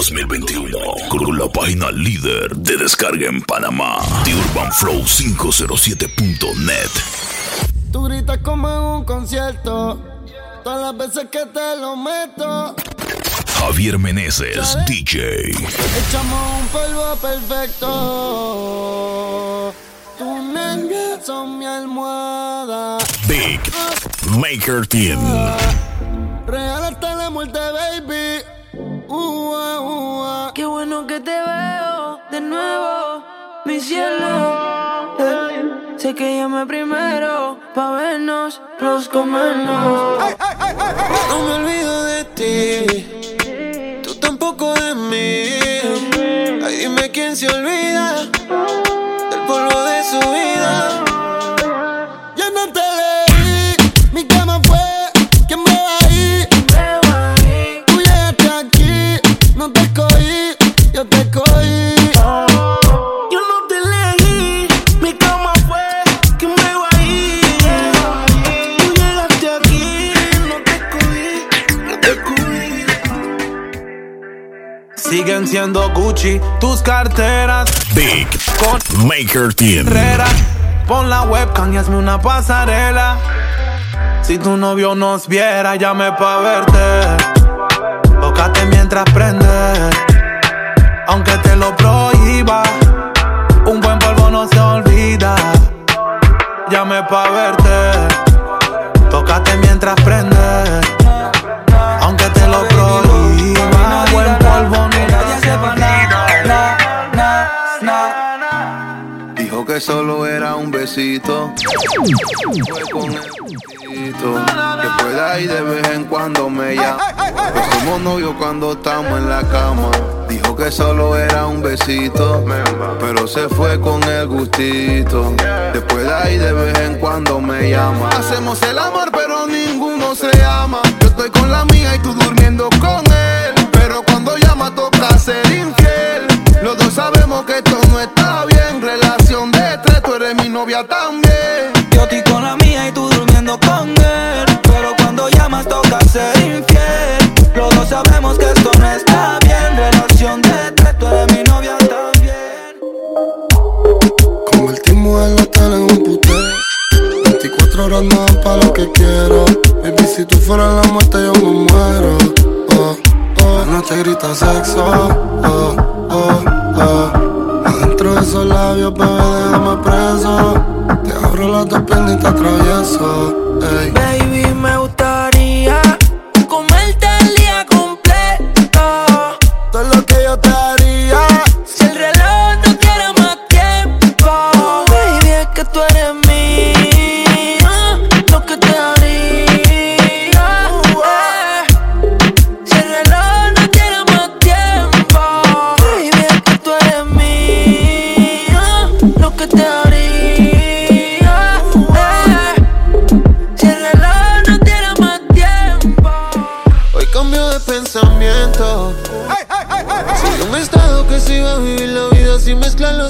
2021 con la página líder de descarga en Panamá, The Urban Flow 507.net. Tú gritas como en un concierto, todas las veces que te lo meto. Javier Meneses, DJ. Echamos un polvo perfecto. Tu nalgas son mi almohada. Big Maker Team. Real hasta la muerte, baby. Ua, ua. Qué bueno que te veo de nuevo, mi cielo. Eh, sé que llamé primero pa' vernos, los comernos. No me olvido de ti, tú tampoco de mí. Ay, dime quién se olvida Siguen siendo Gucci tus carteras. Big Maker Team. Pon la webcam y hazme una pasarela. Si tu novio nos viera, llame pa' verte. Tócate mientras prende. Aunque te lo prohíba, un buen polvo no se olvida. Llame pa' verte. Besito. Fue con el besito. Que pueda ir de vez en cuando me llama. Somos novios cuando estamos en la cama. Dijo que solo era un besito. Pero se fue con el gustito. Después de ahí de vez en cuando me llama. Hacemos el amor, pero ninguno se ama. Yo estoy con la mía y tú durmiendo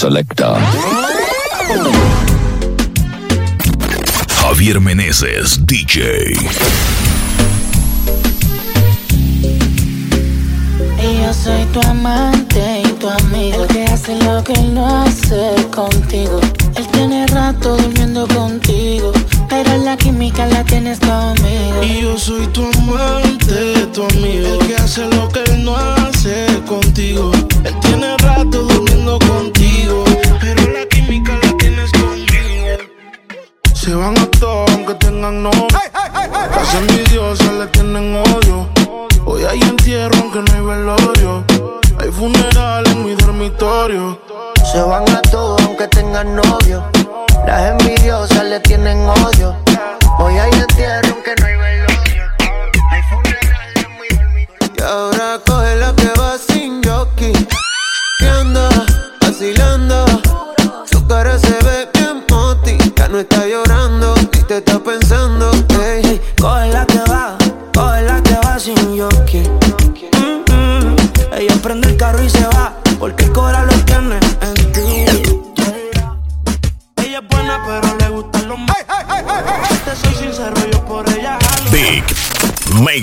Selecta. Javier Meneses, DJ. Yo soy tu amante y tu amigo. El que hace lo que él no hace contigo. Él tiene rato durmiendo contigo. Pero la química la tienes conmigo. Y yo soy tu amante, tu amigo. El que hace lo que él no hace contigo. Él tiene rato durmiendo contigo.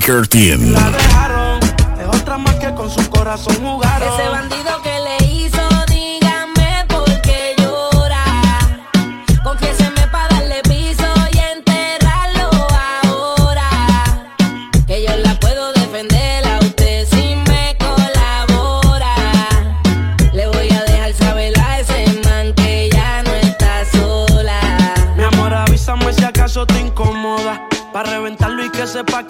Maker Team.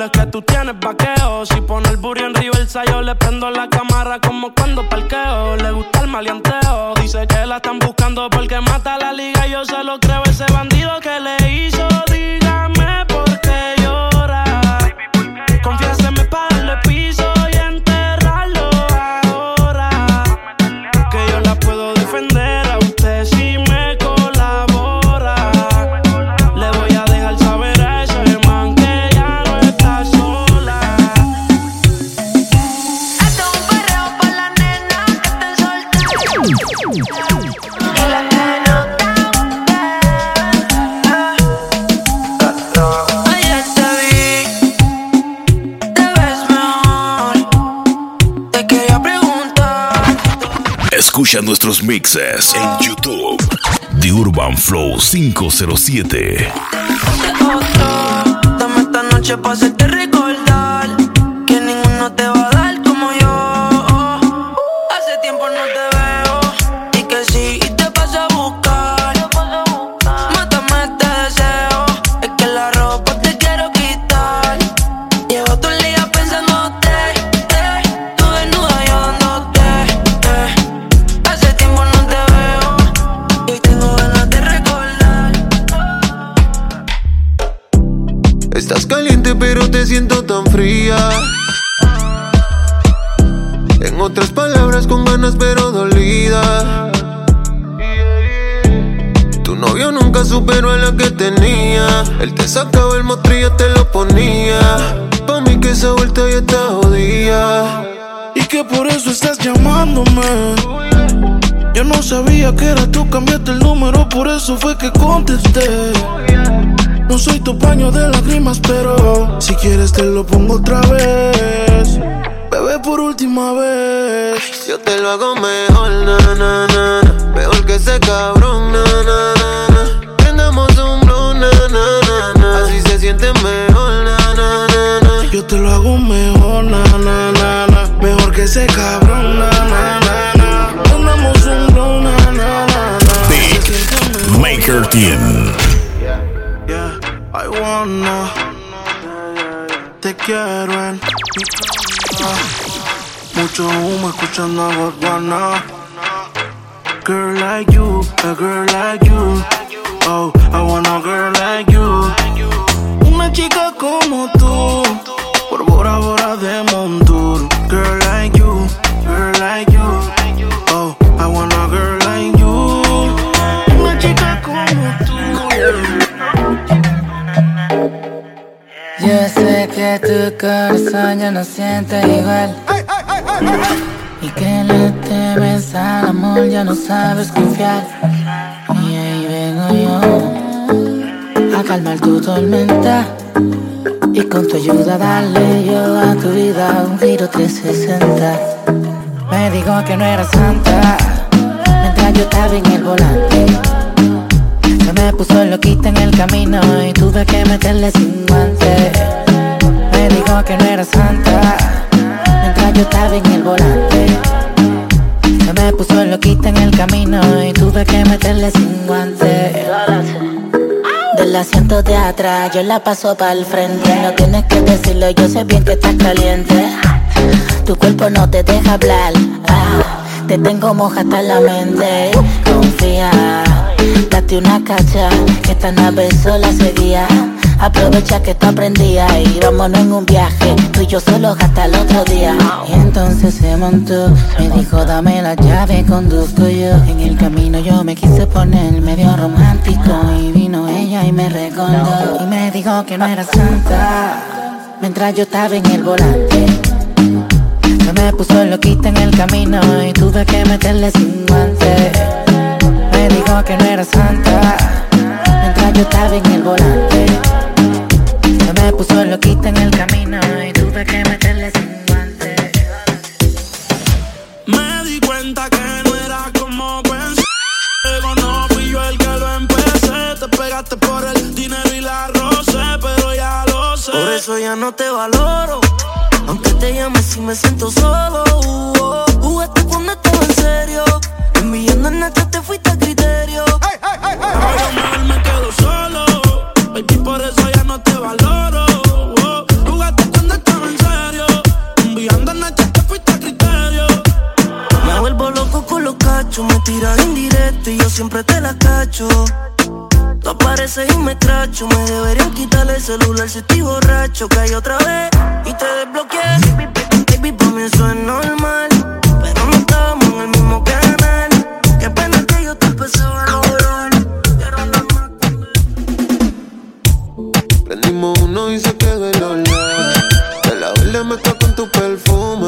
Dile que tú tienes vaqueo. Si pone el burro en Riversa, yo le prendo la cámara como cuando parqueo. Le gusta el maleanteo. Dice que la están buscando porque mata la liga. Yo se lo creo ese bandido que le hizo. Escucha nuestros mixes en YouTube. The Urban Flow 507. otro. Dame esta noche para hacerte recordar que ninguno te va por eso fue que contesté. No soy tu paño de lágrimas, pero si quieres te lo pongo otra vez. Bebé, por última vez. Yo te lo hago mejor, na, na, na, na. Mejor que ese cabrón, na, na, na, na. Prendamos un blow, na, na, na, na. Así se siente mejor, na, na, na, na. Yo te lo hago mejor, na, na, na, na. Mejor que ese cabrón, na, na, na, na. Yeah, I wanna. Te quiero en. Mucho humo escuchando a Gorgona. Girl like you, a girl like you. Oh, I want a girl like you. Una chica como tú. Por Bora Bora de Montour. Girl like you, girl like you. Yo sé que tu corazón ya no siente igual. Y que le temes al amor, ya no sabes confiar. yo a calmar tu tormenta y con tu ayuda darle yo a tu vida un giro 360. Me dijo que no era santa mientras yo estaba en el volante. Me puso loquita en el camino y tuve que meterle sin guante. Me dijo que no era santa mientras yo estaba en el volante. Se me puso loquita en el camino y tuve que meterle sin guante. Del asiento de atrás yo la paso para el frente. No tienes que decirlo, yo sé bien que estás caliente. Tu cuerpo no te deja hablar. Ah, te tengo moja hasta la mente. Confía, date una cacha. Que esta nave sola seguía. Aprovecha que tú aprendías y vámonos en un viaje. Tú y yo solos hasta el otro día. Y entonces se montó, me dijo dame la llave, conduzco yo. En el camino yo me quise poner medio romántico. Y vino ella y me recordó. Y me dijo que no era santa. Mientras yo estaba en el volante. Se me puso loquita en el camino y tuve que meterle sin guante. Que no era santa. Mientras yo estaba en el volante. Se me puso loquita en el camino y tuve que meterle sin guante. Me di cuenta que no era como pensé. Luego no fui yo el que lo empecé. Te pegaste por el dinero y la roce, pero ya lo sé. Por eso ya no te valoro. Aunque te llame si me siento solo. Uh, oh. Jugaste cuando estaba en serio. Enviando en Nacha Me quedo. Oh, vuelvo loco con los cachos. Me tiras indirecto y yo siempre te la cacho. Tú apareces y me tracho. Me deberían quitar el celular si estoy borracho. Caí otra vez y te desbloqueé. Baby, normal. Prendimos uno y se quedó el olor. De la verde mezcla con tu perfume.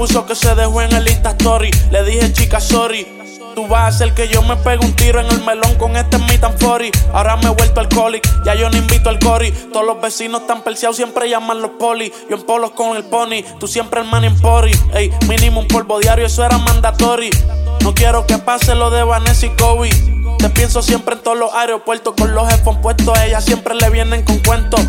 Puso que se dejó en el Insta Story. Le dije, chica, sorry. Tú vas a hacer que yo me pegue un tiro en el melón con este and 40. Ahora me he vuelto alcoholic, ya yo no invito al cori. Todos los vecinos están perseados, siempre llaman los poli. Yo en polos con el pony, tú siempre el man en pori. Ey, mínimo un polvo diario, eso era mandatory. No quiero que pase lo de Vanessa y Kobe. Te pienso siempre en todos los aeropuertos con los headphones puestos. A ella siempre le vienen con cuentos.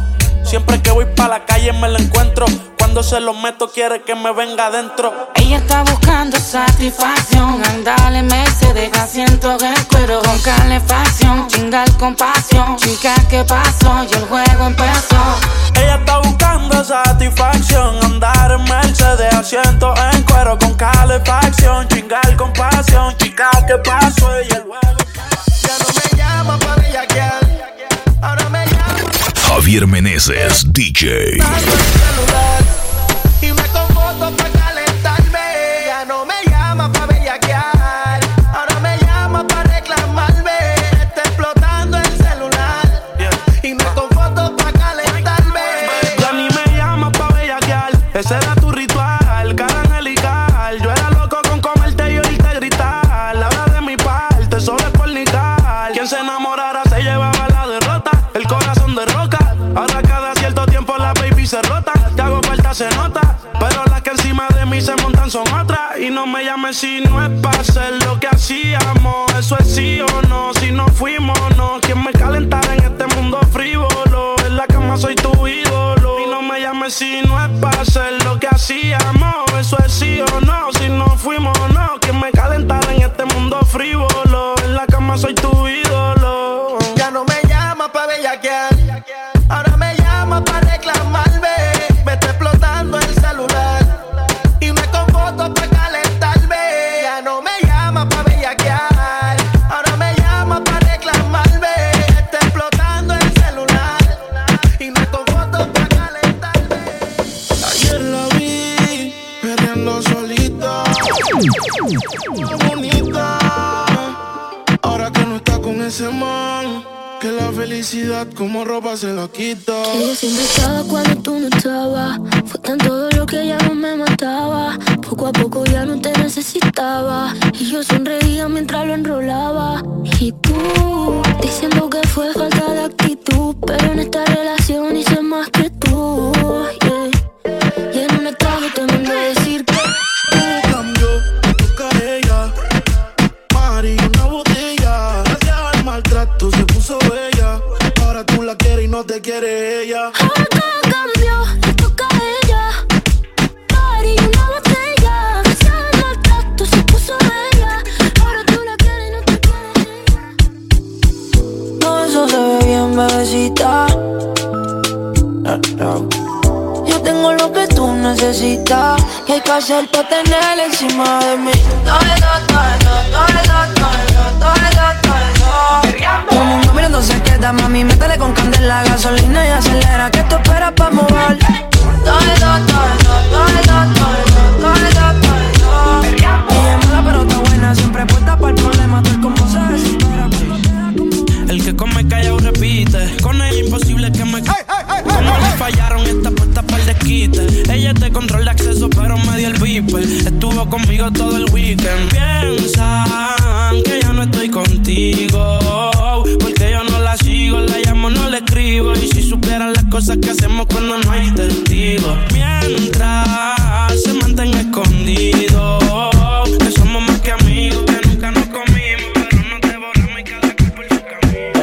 Siempre que voy pa' la calle me la encuentro. Cuando se lo meto quiere que me venga adentro. Ella está buscando satisfacción. Andale Mercedes, asiento en cuero con calefacción. Chingar con pasión. Chica, ¿qué pasó? Y el juego empezó. Ella está buscando satisfacción. Andar en Mercedes, asiento en cuero con calefacción. Chingar con pasión. Chica, ¿qué pasó? Y el juego. Javier Meneses, DJ. Solita. Bonita. Ahora que no está con ese man. Que la felicidad como ropa se la quita. Que yo siempre estaba cuando tú no estabas. Fue tan todo lo que ya no me mataba. Poco a poco ya no te necesitaba. Y yo sonreía mientras lo enrolaba. Y tú, diciendo que fue falta de actitud. Pero en esta relación hice más que tú. Todo eso se ve bien, bebecita. Yo tengo lo que tú necesitas. ¿Qué hay que hacer para tener encima de mí? Todo eso, todo eso, todo eso, todo eso, todo eso, todo eso. Todo el mundo mami, métele con candela, gasolina y acelera, que esto espera pa' mover. Todo todo. Ella es mala, pero está buena, siempre puesta para el problema, tal como se desespera. El que come calla o repite. Con ella imposible que me. Como le fallaron esta puesta para el desquite. Ella te control de acceso, pero me dio el viper. Estuvo conmigo todo el weekend. Piensan que ya no estoy contigo. No. Y si supieran las cosas que hacemos cuando no hay testigos. Mientras se mantenga escondido. Que somos más que amigos, que nunca nos comimos. Pero nos devoramos y cada cual por su camino.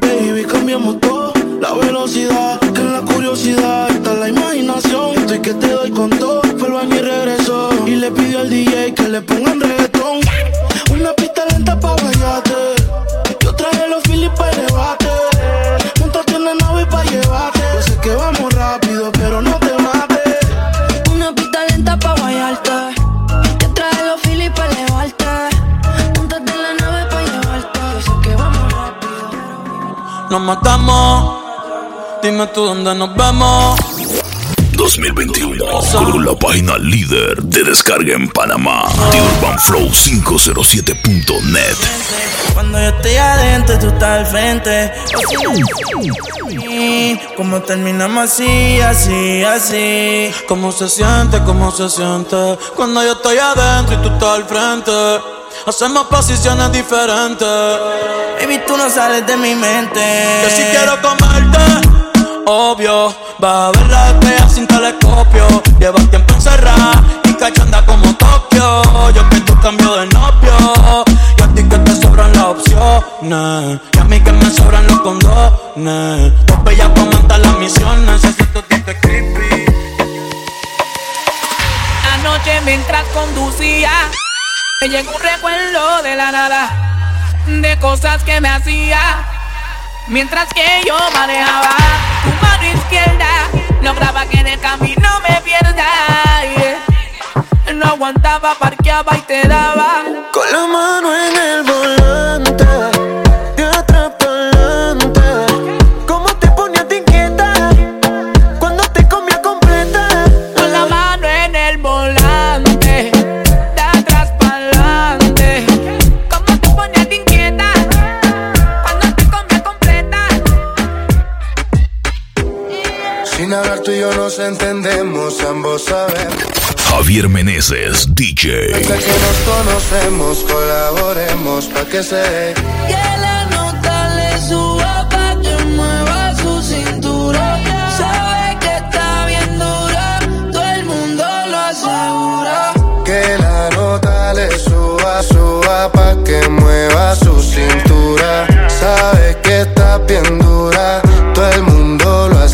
Baby, cambiamos todo, la velocidad, que en la curiosidad está la imaginación. Estoy que te doy con todo, fue al baño y regresó. Y le pidió al DJ que le pongan reggaetón. Nos matamos. Dime tú dónde nos vemos. 2021 con la página líder de descarga en Panamá, The Urban Flow 507.net. Cuando yo estoy adentro, tú estás al frente. Y Como terminamos así, así, así. ¿Cómo se siente? ¿Cómo se siente? Cuando yo estoy adentro y tú estás al frente. Hacemos posiciones diferentes. Baby, tú no sales de mi mente. Yo sí quiero comerte, obvio. Va a ver la estrella sin telescopio. Llevas tiempo encerrada y cachanda como Tokio. Yo que tú cambio de novio. Y a ti que te sobran las opciones. Y a mí que me sobran los condones. Dos bellas para montar las misiones. Necesito toque creepy. Anoche mientras conducía, me llegó un recuerdo de la nada, de cosas que me hacía. Mientras que yo manejaba, tu mano izquierda lograba que en el camino me pierda. No aguantaba, parqueaba y te daba. Con la mano en el volante, entendemos, ambos sabemos. Javier Meneses, DJ. Desde que nos conocemos, colaboremos pa' que se dé. Que la nota le suba pa' que mueva su cintura. Sabe que está bien dura, todo el mundo lo asegura. Que la nota le suba, suba pa' que mueva su cintura. Sabe que está bien dura, todo el mundo lo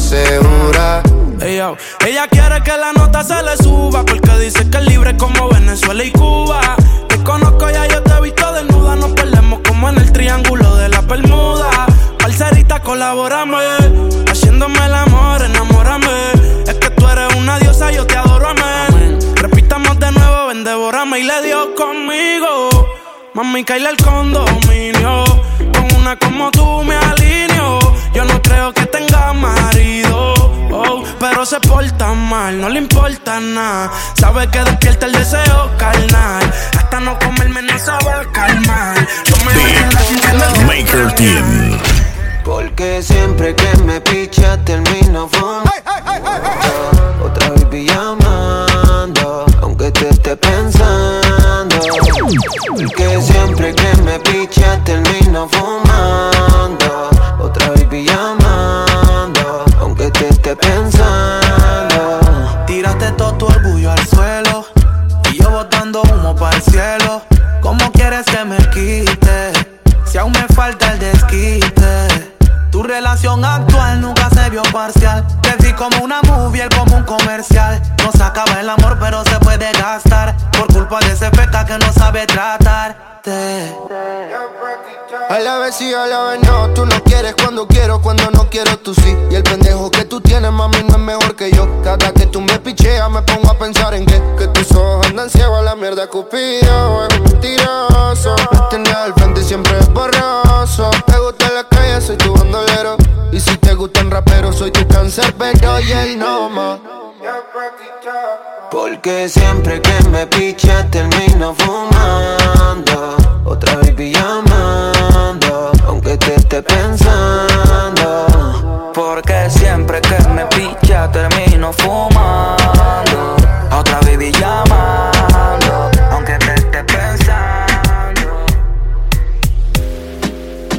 ella quiere que la nota se le suba, porque dice que es libre como Venezuela y Cuba. Te conozco ya, yo te he visto desnuda, nos perdemos como en el triángulo de la Bermuda. Parcerita, colaborame, haciéndome el amor, enamórame. Es que tú eres una diosa, yo te adoro, amén. Repitamos de nuevo, ven, devórame y le dio conmigo. Mami, caíle el condominio. Con una como tú me alineo. Yo no creo que tenga marido Oh, pero se porta mal, no le importa nada. Sabe que despierta el deseo carnal. Hasta no comerme no sabe calmar. Yo me voy a quedar sin tener- Maker Team. Porque siempre que me picha termino fumando Otra vez llamando Aunque te esté pensando Porque siempre que me picha termino fumando Otra vez llamando Actual nunca se vio parcial. Te como una movie, él como un comercial. No se acaba el amor, pero se puede gastar. Por culpa de ese feca que no sabe A la vez sí, a la vez no. Tú no quieres cuando quiero, cuando no quiero tú sí. Y el pendejo que tú tienes, mami, no es mejor que yo. Cada que tú me picheas, me pongo a pensar en que, que tus ojos andan ciegos a la mierda, Cupido. Es un mentiroso. Me tenía al frente y siempre es borroso. Te gusta la calle, soy tu bandolero. Y si te gustan raperos, soy tu cáncer, pero y él no más. Porque siempre que me picha termino fumando Otra vez llamando Aunque te esté pensando Porque siempre que me picha termino fumando. Otra baby llamando, aunque te esté pensando.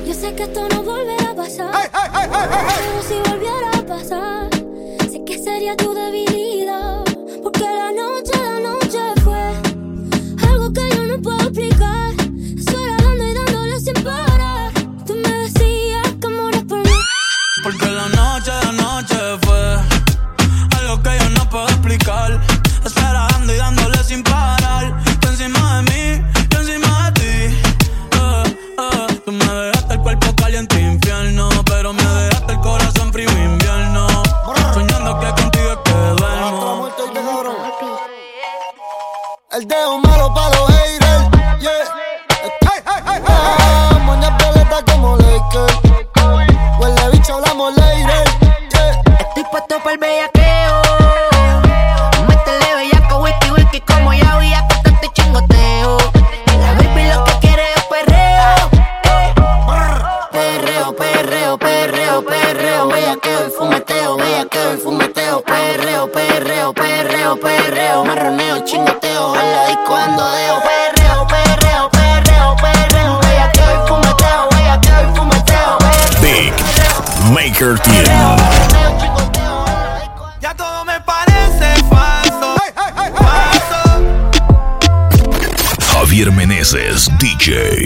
Yo sé que esto no volverá a pasar. Pero si volviera a pasar, sé que sería tu debilidad. El dedo Maker Team. Ya todo me parece falso. Falso. Javier Meneses, DJ.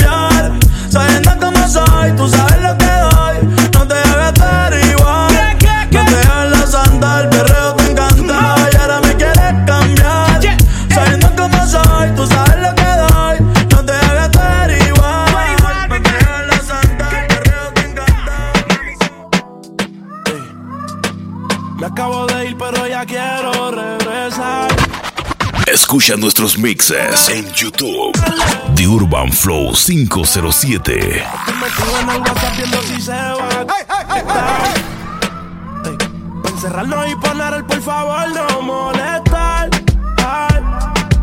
Escucha nuestros mixes en YouTube. The Urban Flow 507. Encerrarnos y poner por favor no molestar.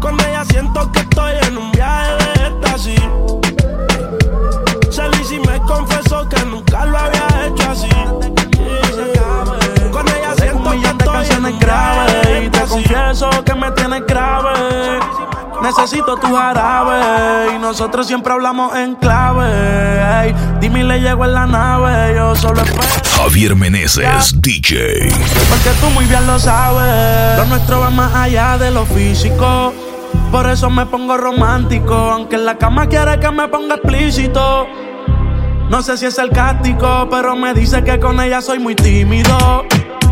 Cuando ya siento que estoy en un viaje de éxtasis. Salí si me confesó que nunca lo había hecho así canciones graves. Y te confieso que me tienes grave. Necesito tu jarabe y nosotros siempre hablamos en clave. Ey, dime le llego en la nave, yo solo espero. Javier Meneses, DJ. Porque tú muy bien lo sabes. Lo nuestro va más allá de lo físico. Por eso me pongo romántico. Aunque en la cama quiere que me ponga explícito. No sé si es sarcástico, pero me dice que con ella soy muy tímido.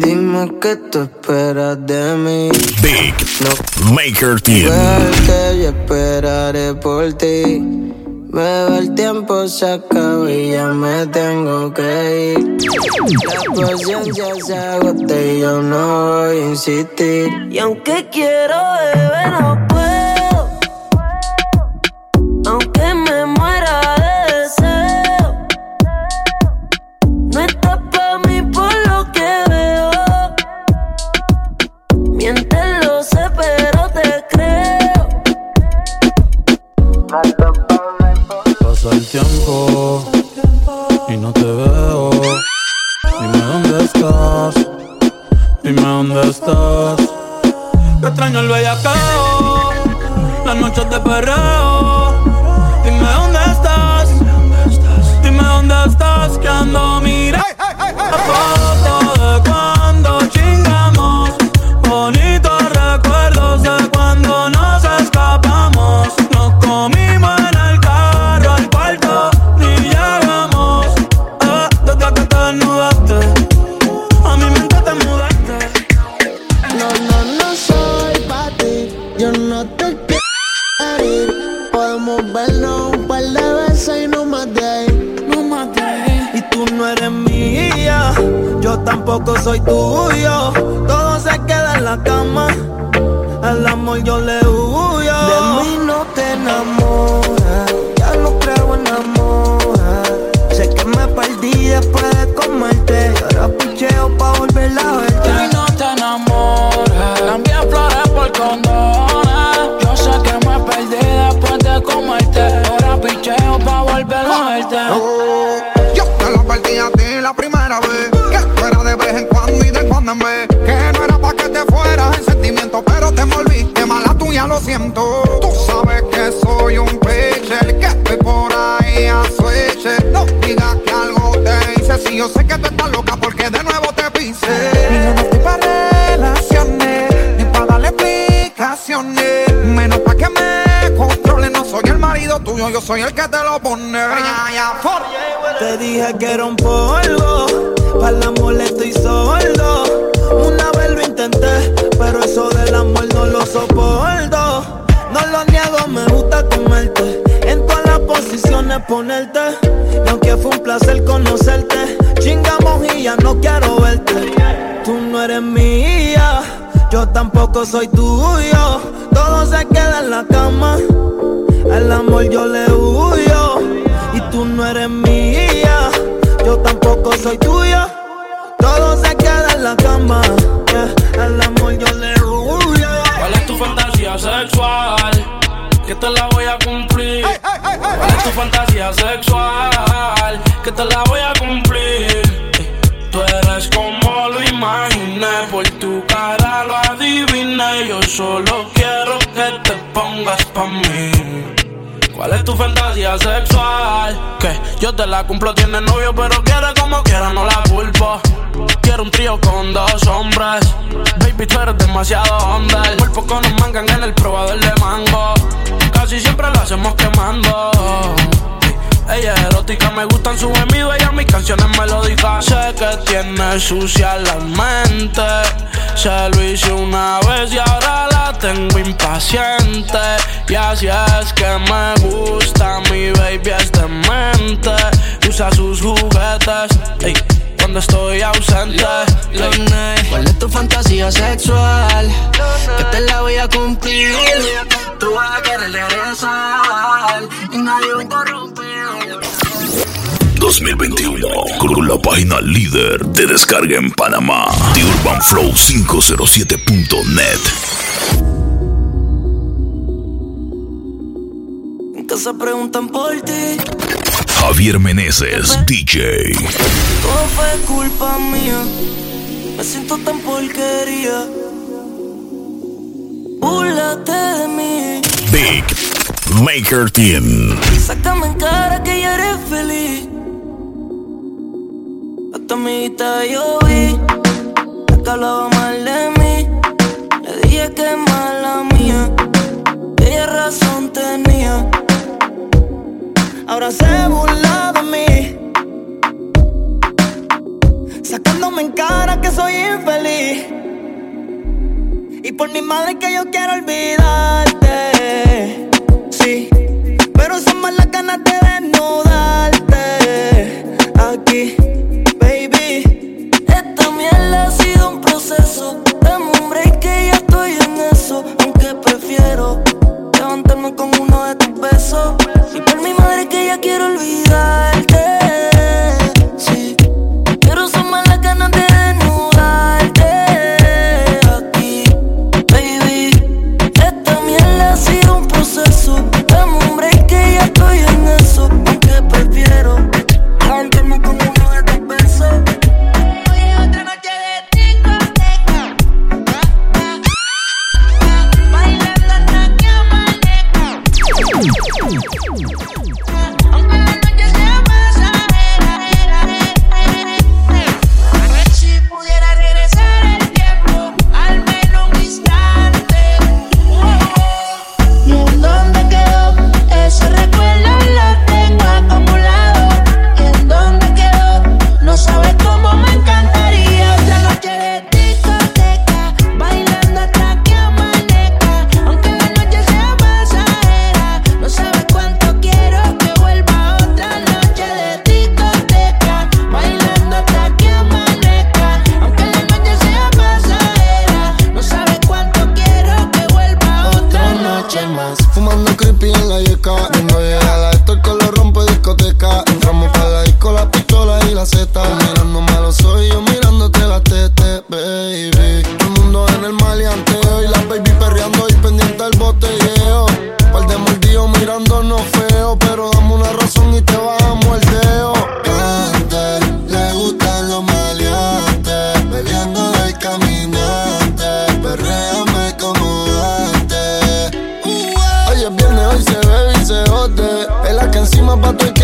Dime qué tú esperas de mí. Big Maker Team. Verte, yo esperaré por ti. Veo el tiempo se acaba y ya me tengo que ir. La paciencia se agota y yo no voy a insistir. Y aunque quiero beber, no puedo. Yo tampoco soy tuyo. Todo se queda en la cama. El amor yo le huyo. De mí no te enamoras. Ya no creo en amor. Sé que me perdí después de comerte. Y ahora picheo pa' volver a verte. Y no te enamoras. Cambié flores por condones. Yo sé que me perdí después de comerte. Ahora picheo pa' volver a verte. La primera vez. Que tú eras de vez en cuando y de cuando en vez. Que no era pa' que te fueras en sentimiento, pero te envolviste mala tuya, lo siento. Tú sabes que soy un pitcher, que estoy por ahí a switch. No digas que algo te hice, si yo sé que tú estás loca porque de nuevo te pise. Y yo no estoy pa' relaciones, ni pa' darle explicaciones. Menos pa' que me controle, no soy el marido tuyo, yo soy el que te lo pone. Ya, for- Te dije que era un polvo, para el amor estoy sordo. Una vez lo intenté, pero eso del amor no lo soporto. No lo niego, me gusta comerte. En todas las posiciones ponerte. Y aunque fue un placer conocerte, chingamos y ya no quiero verte. Tú no eres mía, yo tampoco soy tuyo. Todo se queda en la cama. El amor yo le huyo soy tuya. Todo se queda en la cama. yeah. El amor yo le huyo. ¿Cuál es tu fantasía sexual? Que te la voy a cumplir. ¿Cuál es tu fantasía sexual? Que te la voy a cumplir. Tú eres como lo imaginé. Por tu cara lo adiviné. Yo solo quiero que te pongas pa' mí. ¿Cuál es tu fantasía sexual? Que yo te la cumplo, tiene novio, pero quiere como quiera, no la culpo. Quiero un trío con dos hombres. Baby, tú eres demasiado onda. El cuerpo con un mangan en el probador de mango. Casi siempre lo hacemos quemando. Ella es erótica, me gustan sus gemidos, ella mis canciones melódicas. Sé que tiene sucia la mente. Se lo hice una vez y ahora la tengo impaciente. Y así es que me gusta, mi baby es demente. Usa sus juguetes, ey, cuando estoy ausente Love ¿Cuál es tu fantasía sexual? Que te la voy a cumplir. Tú vas a querer regresar Y nadie va a interrumpir 2021 con la página líder de descarga en Panamá, The Urban Flow 507.net. Que se preguntan por ti. Javier Meneses, DJ. Todo fue culpa mía. Me siento tan porquería. Búlate de mí. Big Maker Team. Sácame en cara que ya eres feliz. A tu amiguita yo vi la hablaba mal de mí. Le dije que es mala mía, ella razón tenía. Ahora se burla de mí, sacándome en cara que soy infeliz. Y por mi madre que yo quiero olvidar. uma batom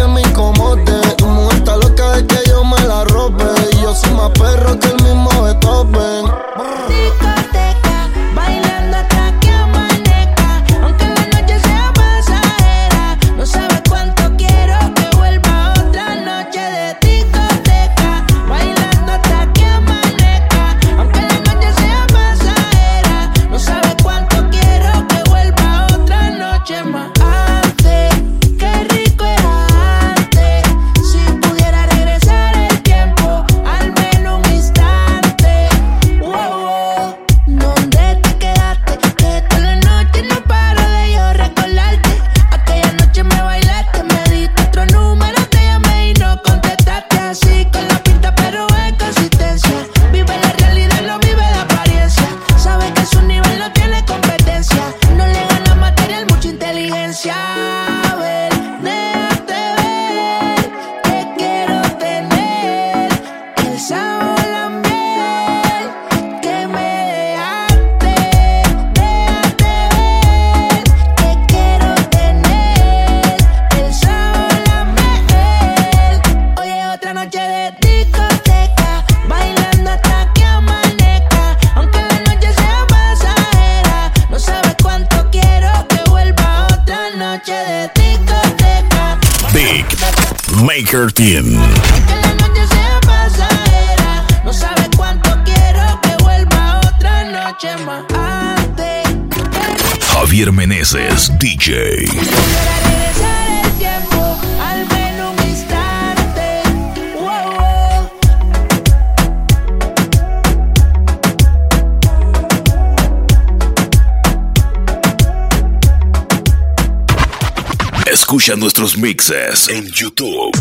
En YouTube.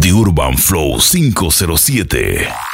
The Urban Flow 507.